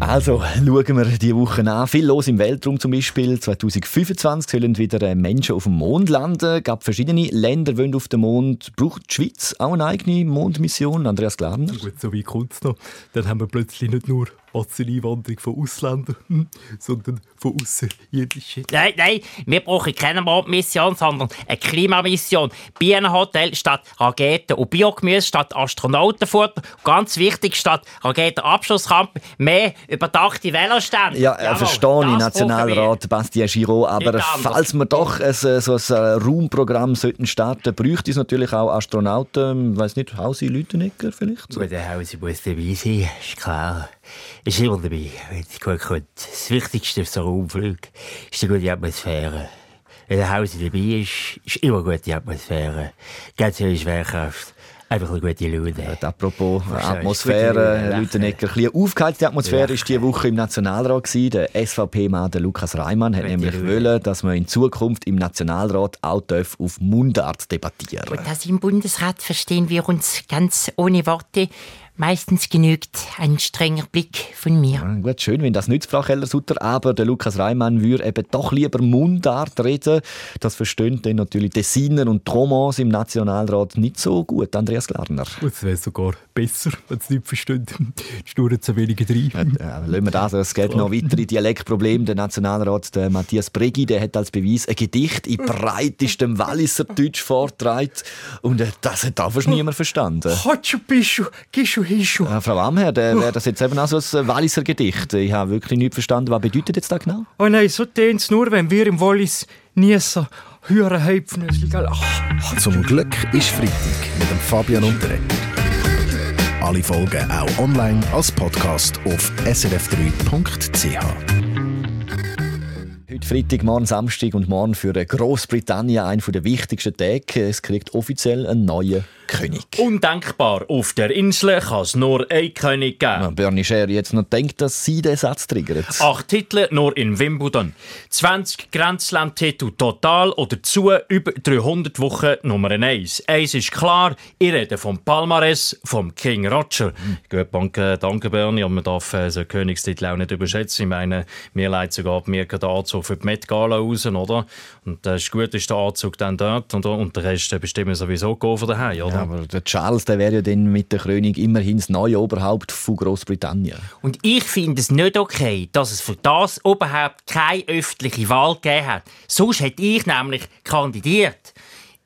Also schauen wir die Woche an. Viel los im Weltraum zum Beispiel. 2025 sollen wieder äh, Menschen auf dem Mond landen. Es gab verschiedene Länder wollen auf dem Mond. Braucht die Schweiz auch eine eigene Mondmission? Andreas Glarner? Gut, so wie kommt es noch. Dann haben wir plötzlich nicht nur Masseneinwanderung von Ausländern, sondern von Außerirdischen. Nein, nein, wir brauchen keine Mondmission, sondern eine Klimamission. Bienenhotel statt Raketen und Biogemüse statt Astronautenfutter. Ganz wichtig, statt Raketenabschussrampe mehr überdachte Velostände. Ja, äh, verstehe ich, Nationalrat Bastien Giraud. Aber falls wir doch ein, so ein äh, Raumprogramm sollten starten, bräuchte es natürlich auch Astronauten. Ich weiß nicht, Hausi Lütenegger vielleicht? Gut, der Hausi muss dabei sein, ist klar ist immer dabei, wenn es gut kommt. Das Wichtigste für so einen Raumflug ist die gute Atmosphäre. Wenn der Haus dabei ist, ist immer eine gute Atmosphäre. Ganz viel Schwerkraft. Einfach eine gute Laune. Ja, apropos Atmosphäre, Herr Lütenegger, ein bisschen aufgeheizte Atmosphäre war diese Woche im Nationalrat. Gewesen. Der SVP-Mann Lukas Reimann hat nämlich wollen, dass man in Zukunft im Nationalrat auch auf Mundart debattieren Und das im Bundesrat verstehen wir uns ganz ohne Worte. Meistens genügt ein strenger Blick von mir. Ja, gut, schön, wenn das nützt, Frau Keller-Sutter, aber der Lukas Reimann würde eben doch lieber Mundart reden. Das verstehen dann natürlich Tessiner und Tromans im Nationalrat nicht so gut, Andreas Glarner. Es wäre sogar besser, wenn sie nicht verstehen. Schnurren zu wenige rein. Ja, lassen wir das, es gibt noch weitere Dialektprobleme. Der Nationalrat der Matthias Bregi der hat als Beweis ein Gedicht in breitestem Walliser Deutsch vorgetragen und äh, das hat auch fast niemand verstanden. Gischu, hischu. Äh, Frau Amher, wäre das jetzt eben auch so ein Walliser Gedicht? Ich habe wirklich nicht verstanden, was bedeutet jetzt das genau? Oh nein, so tönt es nur, wenn wir im Wallis niesen. Hören Heipfnösel, gell? Zum Glück ist Freitag mit dem Fabian Unterreger. Alle Folgen auch online als Podcast auf srf3.ch. Heute Freitag, morgen Samstag und morgen für Großbritannien ein der wichtigsten Tage. Es kriegt offiziell einen neuen König. Undenkbar. Auf der Insel kann es nur einen König geben. Ja, Bernie Scher jetzt noch denkt, dass sie den Satz triggert. Acht Titel nur in Wimbledon. 20 Grenzland-Titel total oder zu über 300 Wochen Nummer 1. Eins ist klar, ich rede vom Palmares vom King Roger. Mhm. Gut, danke, danke Bernie, aber man darf äh, so Königstitel auch nicht überschätzen. Ich meine, mir leitet sogar mir der Anzug für die Met Gala raus, oder? Und das ist gut, ist der Anzug dann dort und, und der Rest bestimmen sowieso von daheim, oder? aber der Charles der wäre ja dann mit der Krönung immerhin das neue Oberhaupt von Großbritannien. Und ich finde es nicht okay, dass es für das überhaupt keine öffentliche Wahl gegeben hat. Sonst hätte ich nämlich kandidiert.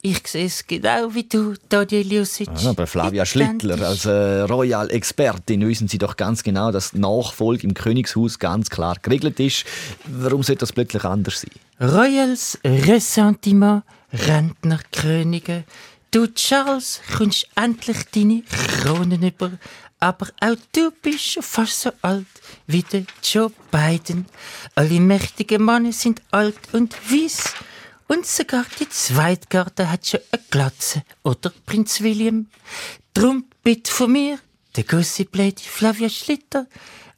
Ich sehe es genau wie du, Daniel Jusic. Ja, aber Flavia Schlittler, als äh, Royal-Expertin, wissen Sie doch ganz genau, dass die Nachfolge im Königshaus ganz klar geregelt ist. Warum sollte das plötzlich anders sein? Royals Ressentiment, Rentnerkönige, Du, Charles, kommst endlich deine Krone über. Aber auch du bist schon fast so alt wie der Joe Biden. Alle mächtigen Männer sind alt und weiss. Und sogar die Zweitgarde hat schon eine Glatze. Oder Prinz William. Drum bitte von mir, der Gossip Lady Flavia Schlitter,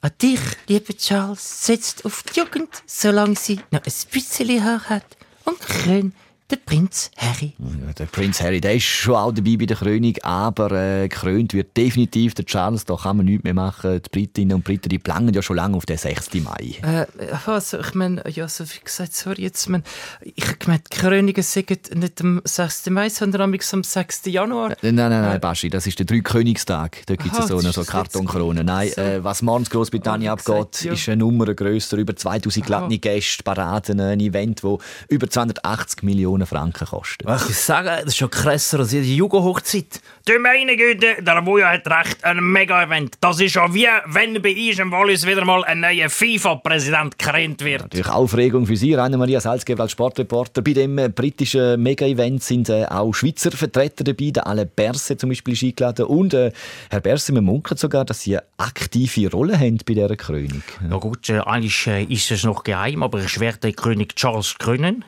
an dich, lieber Charles, setzt auf die Jugend, solange sie noch ein bisschen Haar hat und krön der Prinz Harry. Ja, der Prinz Harry, der ist schon auch dabei bei der Krönung, aber äh, gekrönt wird definitiv der Charles. Da kann man nichts mehr machen. Die Britinnen und Briten, die planen ja schon lange auf den 6. Mai. Äh, also, ich meine, ja, so wie gesagt, sorry, jetzt, mein, ich meine, die Krönungen sind nicht am 6. Mai, sondern am 6. Januar. Nein, nein, nein, nein Baschi, das ist der Dreikönigstag. Da gibt es so eine so Kartonkrone. Nein, äh, was morgen in Großbritannien abgeht, gesagt, ja. ist eine Nummer grösser, über 2000 glatte Gäste, Paraden, ein Event, wo über 280 Millionen Millionen Franken kosten. Was ich sage, das ist schon krasser als jede Jugendhochzeit. Du meine Güte, der Wuja hat recht, ein Mega-Event. Das ist ja wie wenn bei uns im Wallis wieder mal ein neuer FIFA-Präsident gekrönt wird. Natürlich Aufregung für Sie, Rainer Maria Salzgeber als Sportreporter. Bei dem äh, britischen Mega-Event sind äh, auch Schweizer Vertreter dabei. Der Alain Berse zum Beispiel ist eingeladen. Und äh, Herr Berse, man munkelt sogar, dass Sie eine aktive Rolle haben bei dieser Krönung. Ja gut, äh, eigentlich äh, ist es noch geheim, aber ich werde König Charles krönen.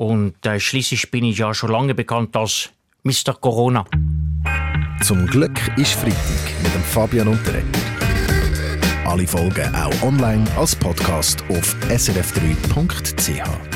Und äh, schließlich bin ich ja schon lange bekannt als Mr. Corona. Zum Glück ist Freitag mit dem Fabian Unterreger. Alle Folgen auch online als Podcast auf srf3.ch.